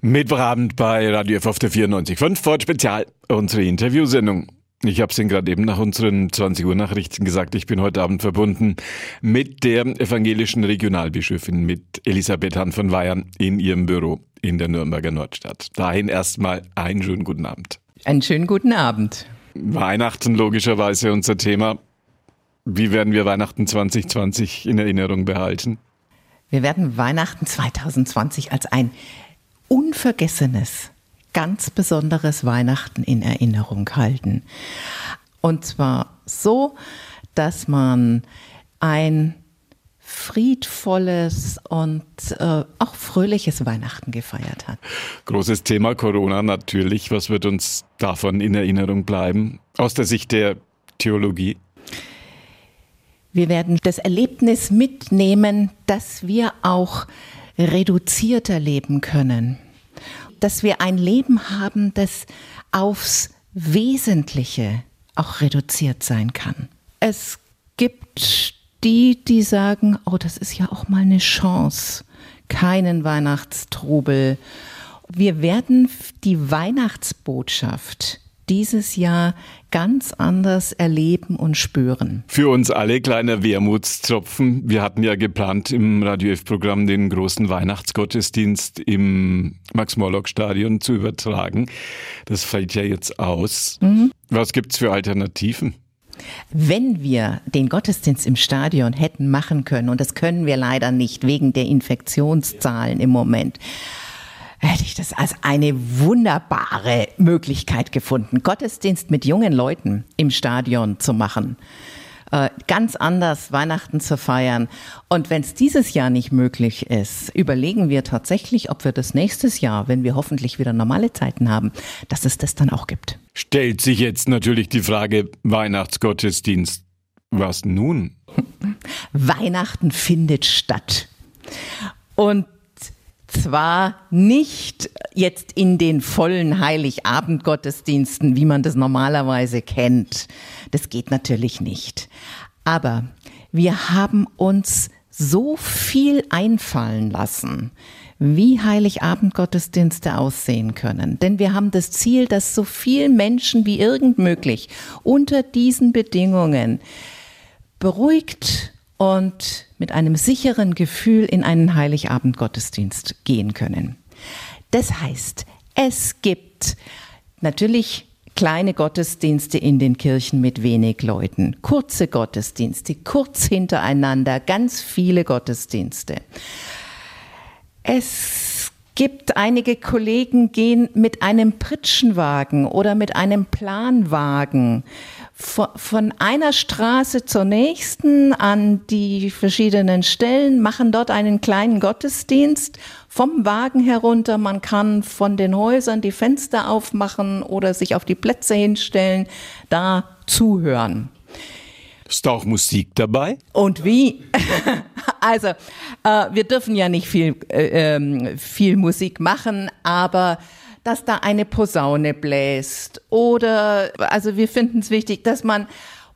Mittwochabend bei Radio F auf der 94.5 Ford Spezial, unsere Interviewsendung. Ich habe es Ihnen gerade eben nach unseren 20 Uhr Nachrichten gesagt. Ich bin heute Abend verbunden mit der evangelischen Regionalbischöfin, mit Elisabeth Hahn von Weihern in ihrem Büro in der Nürnberger Nordstadt. Dahin erstmal einen schönen guten Abend. Einen schönen guten Abend. Weihnachten logischerweise unser Thema. Wie werden wir Weihnachten 2020 in Erinnerung behalten? Wir werden Weihnachten 2020 als ein unvergessenes, ganz besonderes Weihnachten in Erinnerung halten. Und zwar so, dass man ein friedvolles und äh, auch fröhliches Weihnachten gefeiert hat. Großes Thema Corona natürlich. Was wird uns davon in Erinnerung bleiben? Aus der Sicht der Theologie? Wir werden das Erlebnis mitnehmen, dass wir auch reduzierter leben können. Dass wir ein Leben haben, das aufs Wesentliche auch reduziert sein kann. Es gibt die, die sagen, oh, das ist ja auch mal eine Chance, keinen Weihnachtstrubel. Wir werden die Weihnachtsbotschaft dieses Jahr ganz anders erleben und spüren. Für uns alle kleiner Wermutstropfen. Wir hatten ja geplant im Radio F-Programm den großen Weihnachtsgottesdienst im Max-Morlock-Stadion zu übertragen. Das fällt ja jetzt aus. Mhm. Was gibt's für Alternativen? Wenn wir den Gottesdienst im Stadion hätten machen können, und das können wir leider nicht wegen der Infektionszahlen im Moment, hätte ich das als eine wunderbare Möglichkeit gefunden, Gottesdienst mit jungen Leuten im Stadion zu machen. Äh, ganz anders Weihnachten zu feiern. Und wenn es dieses Jahr nicht möglich ist, überlegen wir tatsächlich, ob wir das nächstes Jahr, wenn wir hoffentlich wieder normale Zeiten haben, dass es das dann auch gibt. Stellt sich jetzt natürlich die Frage Weihnachtsgottesdienst. Was nun? Weihnachten findet statt. Und zwar nicht jetzt in den vollen Heiligabend-Gottesdiensten, wie man das normalerweise kennt. Das geht natürlich nicht. Aber wir haben uns so viel einfallen lassen, wie Heiligabend-Gottesdienste aussehen können. Denn wir haben das Ziel, dass so viele Menschen wie irgend möglich unter diesen Bedingungen beruhigt und mit einem sicheren Gefühl in einen Heiligabend-Gottesdienst gehen können. Das heißt, es gibt natürlich kleine Gottesdienste in den Kirchen mit wenig Leuten, kurze Gottesdienste, kurz hintereinander, ganz viele Gottesdienste. Es gibt einige Kollegen gehen mit einem Pritschenwagen oder mit einem Planwagen von einer Straße zur nächsten an die verschiedenen Stellen, machen dort einen kleinen Gottesdienst vom Wagen herunter. Man kann von den Häusern die Fenster aufmachen oder sich auf die Plätze hinstellen, da zuhören. Ist da auch Musik dabei? Und wie? also, äh, wir dürfen ja nicht viel, äh, äh, viel Musik machen, aber dass da eine Posaune bläst oder, also wir finden es wichtig, dass man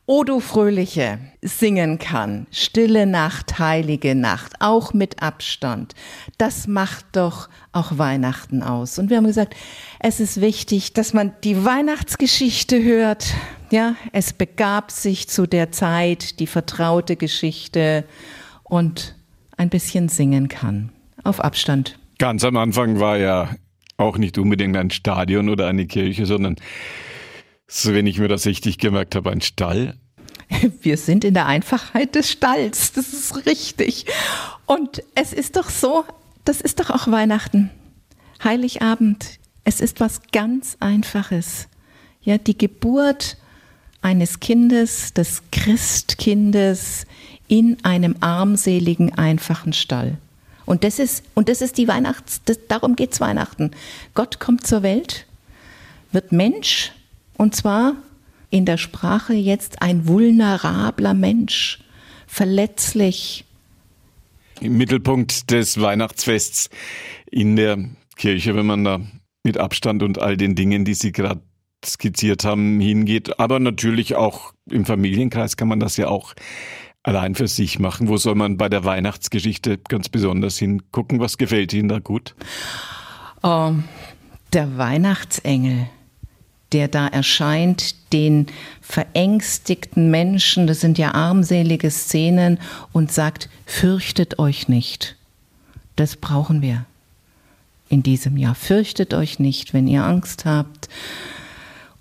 O du Fröhliche singen kann. Stille Nacht, heilige Nacht, auch mit Abstand. Das macht doch auch Weihnachten aus. Und wir haben gesagt, es ist wichtig, dass man die Weihnachtsgeschichte hört. Ja, es begab sich zu der Zeit die vertraute Geschichte und ein bisschen singen kann. Auf Abstand. Ganz am Anfang war ja auch nicht unbedingt ein Stadion oder eine Kirche, sondern, so wenn ich mir das richtig gemerkt habe, ein Stall. Wir sind in der Einfachheit des Stalls, das ist richtig. Und es ist doch so, das ist doch auch Weihnachten. Heiligabend, es ist was ganz Einfaches. Ja, die Geburt eines Kindes, des Christkindes in einem armseligen, einfachen Stall. Und das ist, und das ist die Weihnachts, das, darum geht's Weihnachten. Gott kommt zur Welt, wird Mensch, und zwar in der Sprache jetzt ein vulnerabler Mensch, verletzlich. Im Mittelpunkt des Weihnachtsfests in der Kirche, wenn man da mit Abstand und all den Dingen, die Sie gerade skizziert haben, hingeht. Aber natürlich auch im Familienkreis kann man das ja auch allein für sich machen? Wo soll man bei der Weihnachtsgeschichte ganz besonders hingucken? Was gefällt Ihnen da gut? Oh, der Weihnachtsengel, der da erscheint, den verängstigten Menschen, das sind ja armselige Szenen, und sagt, fürchtet euch nicht. Das brauchen wir in diesem Jahr. Fürchtet euch nicht, wenn ihr Angst habt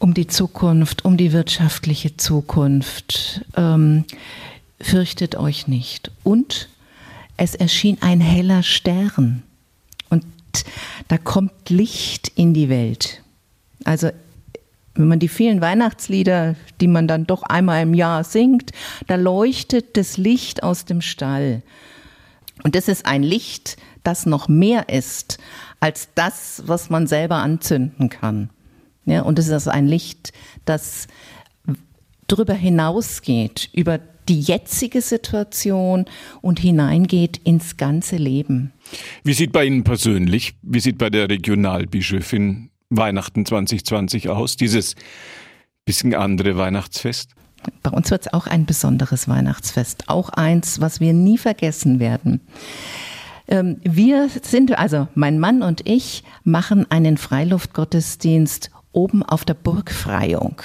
um die Zukunft, um die wirtschaftliche Zukunft. Ähm, fürchtet euch nicht. Und es erschien ein heller Stern. Und da kommt Licht in die Welt. Also wenn man die vielen Weihnachtslieder, die man dann doch einmal im Jahr singt, da leuchtet das Licht aus dem Stall. Und das ist ein Licht, das noch mehr ist als das, was man selber anzünden kann. Ja, und es ist ein Licht, das darüber hinausgeht, über die jetzige Situation und hineingeht ins ganze Leben. Wie sieht bei Ihnen persönlich, wie sieht bei der Regionalbischöfin Weihnachten 2020 aus, dieses bisschen andere Weihnachtsfest? Bei uns wird es auch ein besonderes Weihnachtsfest, auch eins, was wir nie vergessen werden. Ähm, wir sind, also mein Mann und ich, machen einen Freiluftgottesdienst oben auf der Burgfreiung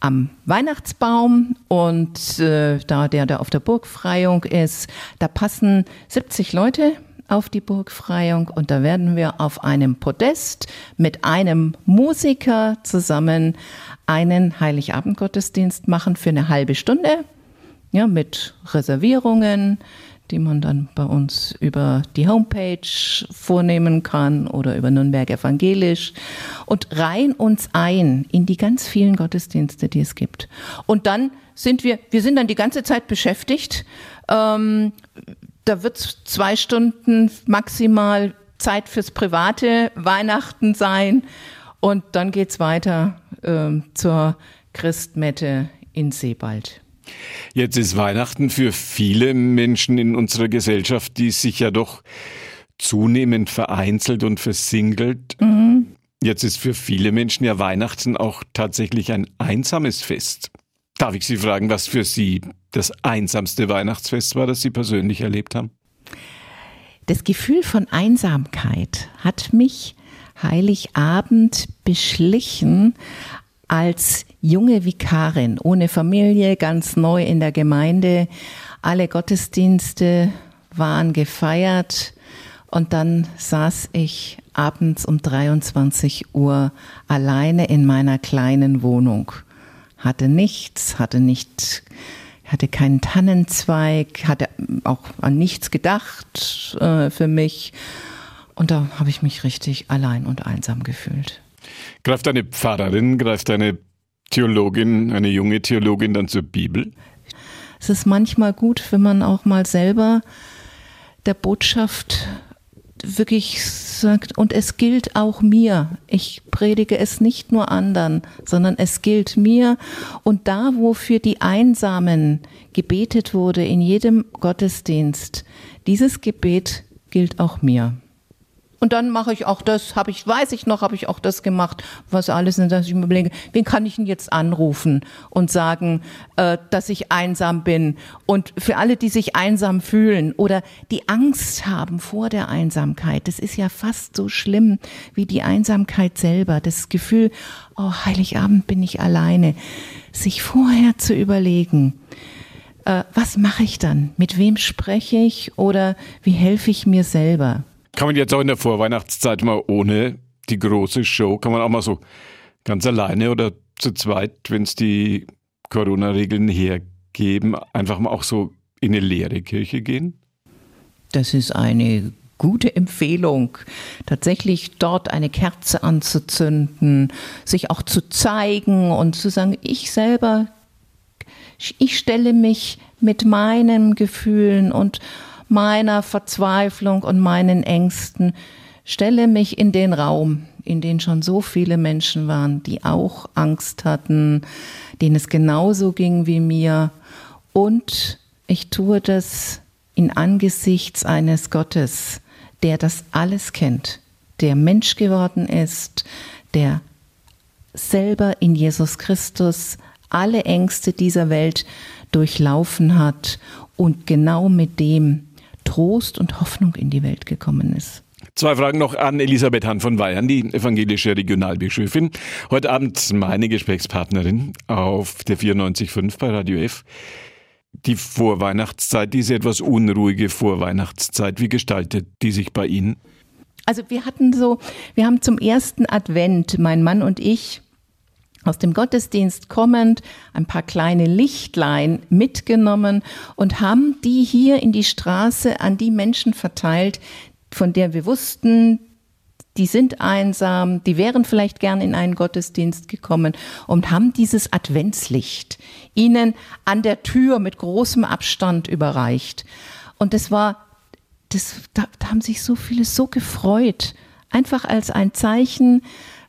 am Weihnachtsbaum und äh, da der da auf der Burgfreiung ist, da passen 70 Leute auf die Burgfreiung und da werden wir auf einem Podest mit einem Musiker zusammen einen Heiligabendgottesdienst machen für eine halbe Stunde, ja, mit Reservierungen, die man dann bei uns über die Homepage vornehmen kann oder über Nürnberg Evangelisch und reihen uns ein in die ganz vielen Gottesdienste, die es gibt. Und dann sind wir, wir sind dann die ganze Zeit beschäftigt. Ähm, da wird zwei Stunden maximal Zeit fürs private Weihnachten sein und dann geht's weiter ähm, zur Christmette in Sebald. Jetzt ist Weihnachten für viele Menschen in unserer Gesellschaft, die sich ja doch zunehmend vereinzelt und versingelt. Mhm. Jetzt ist für viele Menschen ja Weihnachten auch tatsächlich ein einsames Fest. Darf ich Sie fragen, was für Sie das einsamste Weihnachtsfest war, das Sie persönlich erlebt haben? Das Gefühl von Einsamkeit hat mich Heiligabend beschlichen, als junge Vikarin, ohne Familie, ganz neu in der Gemeinde. Alle Gottesdienste waren gefeiert und dann saß ich abends um 23 Uhr alleine in meiner kleinen Wohnung. Hatte nichts, hatte nicht, hatte keinen Tannenzweig, hatte auch an nichts gedacht äh, für mich. Und da habe ich mich richtig allein und einsam gefühlt. Greift eine Pfarrerin, greift eine Theologin, eine junge Theologin dann zur Bibel? Es ist manchmal gut, wenn man auch mal selber der Botschaft wirklich sagt, und es gilt auch mir. Ich predige es nicht nur anderen, sondern es gilt mir. Und da, wo für die Einsamen gebetet wurde in jedem Gottesdienst, dieses Gebet gilt auch mir. Und dann mache ich auch das, habe ich, weiß ich noch, habe ich auch das gemacht, was alles, dass ich mir überlege, wen kann ich denn jetzt anrufen und sagen, äh, dass ich einsam bin? Und für alle, die sich einsam fühlen oder die Angst haben vor der Einsamkeit, das ist ja fast so schlimm wie die Einsamkeit selber. Das Gefühl, oh, Heiligabend bin ich alleine. Sich vorher zu überlegen, äh, was mache ich dann? Mit wem spreche ich oder wie helfe ich mir selber? Kann man jetzt auch in der Vorweihnachtszeit mal ohne die große Show, kann man auch mal so ganz alleine oder zu zweit, wenn es die Corona-Regeln hergeben, einfach mal auch so in eine leere Kirche gehen? Das ist eine gute Empfehlung, tatsächlich dort eine Kerze anzuzünden, sich auch zu zeigen und zu sagen, ich selber, ich stelle mich mit meinen Gefühlen und meiner Verzweiflung und meinen Ängsten, stelle mich in den Raum, in den schon so viele Menschen waren, die auch Angst hatten, denen es genauso ging wie mir. Und ich tue das in Angesichts eines Gottes, der das alles kennt, der Mensch geworden ist, der selber in Jesus Christus alle Ängste dieser Welt durchlaufen hat und genau mit dem Trost und Hoffnung in die Welt gekommen ist. Zwei Fragen noch an Elisabeth Hahn von Weihern, die evangelische Regionalbischöfin. Heute Abend meine Gesprächspartnerin auf der 94.5 bei Radio F. Die Vorweihnachtszeit, diese etwas unruhige Vorweihnachtszeit, wie gestaltet die sich bei Ihnen? Also wir hatten so, wir haben zum ersten Advent, mein Mann und ich, aus dem Gottesdienst kommend ein paar kleine Lichtlein mitgenommen und haben die hier in die Straße an die Menschen verteilt, von der wir wussten, die sind einsam, die wären vielleicht gern in einen Gottesdienst gekommen und haben dieses Adventslicht ihnen an der Tür mit großem Abstand überreicht. Und das war, das, da, da haben sich so viele so gefreut, einfach als ein Zeichen,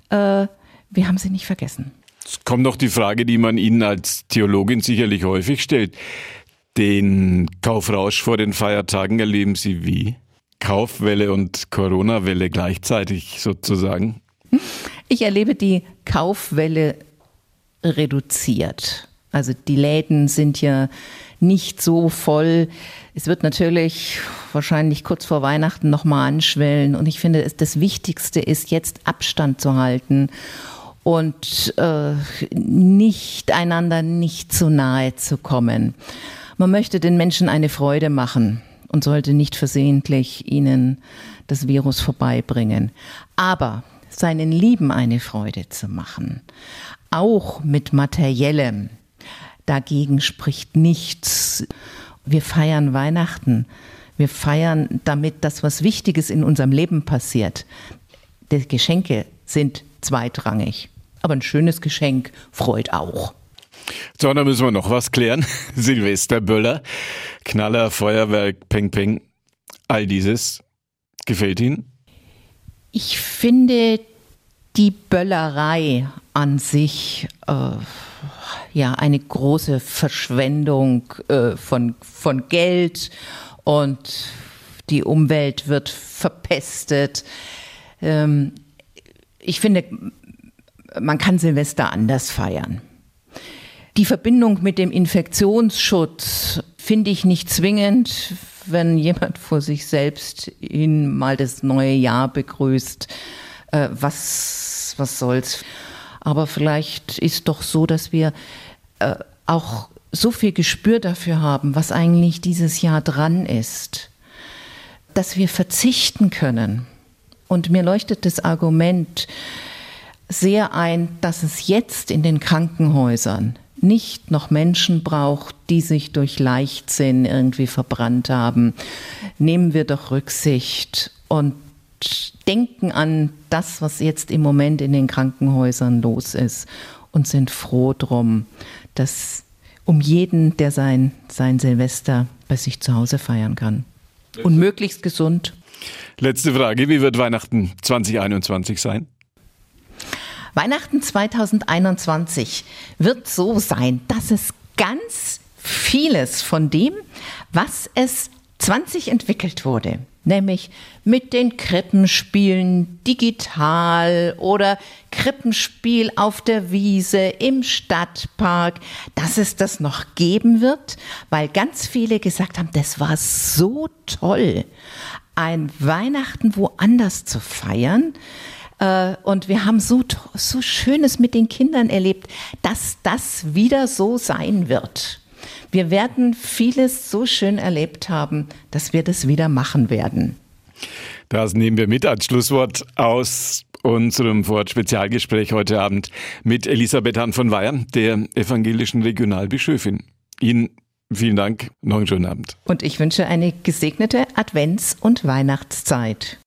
äh, wir haben sie nicht vergessen. Es kommt noch die Frage, die man Ihnen als Theologin sicherlich häufig stellt. Den Kaufrausch vor den Feiertagen erleben Sie wie? Kaufwelle und Corona-Welle gleichzeitig sozusagen? Ich erlebe die Kaufwelle reduziert. Also die Läden sind ja nicht so voll. Es wird natürlich wahrscheinlich kurz vor Weihnachten nochmal anschwellen. Und ich finde, das Wichtigste ist jetzt Abstand zu halten und äh, nicht einander nicht zu nahe zu kommen. Man möchte den Menschen eine Freude machen und sollte nicht versehentlich ihnen das Virus vorbeibringen. Aber seinen Lieben eine Freude zu machen, auch mit materiellem, dagegen spricht nichts. Wir feiern Weihnachten. Wir feiern damit das, was Wichtiges in unserem Leben passiert. Die Geschenke sind zweitrangig. Aber ein schönes Geschenk freut auch. So, dann müssen wir noch was klären. Silvesterböller, Knaller, Feuerwerk, Peng Peng, all dieses. Gefällt Ihnen? Ich finde die Böllerei an sich äh, ja eine große Verschwendung äh, von, von Geld und die Umwelt wird verpestet. Ähm, ich finde, man kann Silvester anders feiern. Die Verbindung mit dem Infektionsschutz finde ich nicht zwingend, wenn jemand vor sich selbst hin mal das neue Jahr begrüßt. Äh, was, was soll's? Aber vielleicht ist doch so, dass wir äh, auch so viel Gespür dafür haben, was eigentlich dieses Jahr dran ist, dass wir verzichten können. Und mir leuchtet das Argument, sehr ein, dass es jetzt in den Krankenhäusern nicht noch Menschen braucht, die sich durch Leichtsinn irgendwie verbrannt haben. Nehmen wir doch Rücksicht und denken an das, was jetzt im Moment in den Krankenhäusern los ist und sind froh drum, dass um jeden, der sein, sein Silvester bei sich zu Hause feiern kann. Und möglichst gesund. Letzte Frage, wie wird Weihnachten 2021 sein? Weihnachten 2021 wird so sein, dass es ganz vieles von dem, was es 20 entwickelt wurde, nämlich mit den Krippenspielen digital oder Krippenspiel auf der Wiese im Stadtpark, dass es das noch geben wird, weil ganz viele gesagt haben, das war so toll, ein Weihnachten woanders zu feiern. Äh, und wir haben so, so Schönes mit den Kindern erlebt, dass das wieder so sein wird. Wir werden vieles so schön erlebt haben, dass wir das wieder machen werden. Das nehmen wir mit als Schlusswort aus unserem Wort-Spezialgespräch heute Abend mit Elisabeth Hahn von Weyer, der evangelischen Regionalbischöfin. Ihnen vielen Dank, noch einen schönen Abend. Und ich wünsche eine gesegnete Advents- und Weihnachtszeit.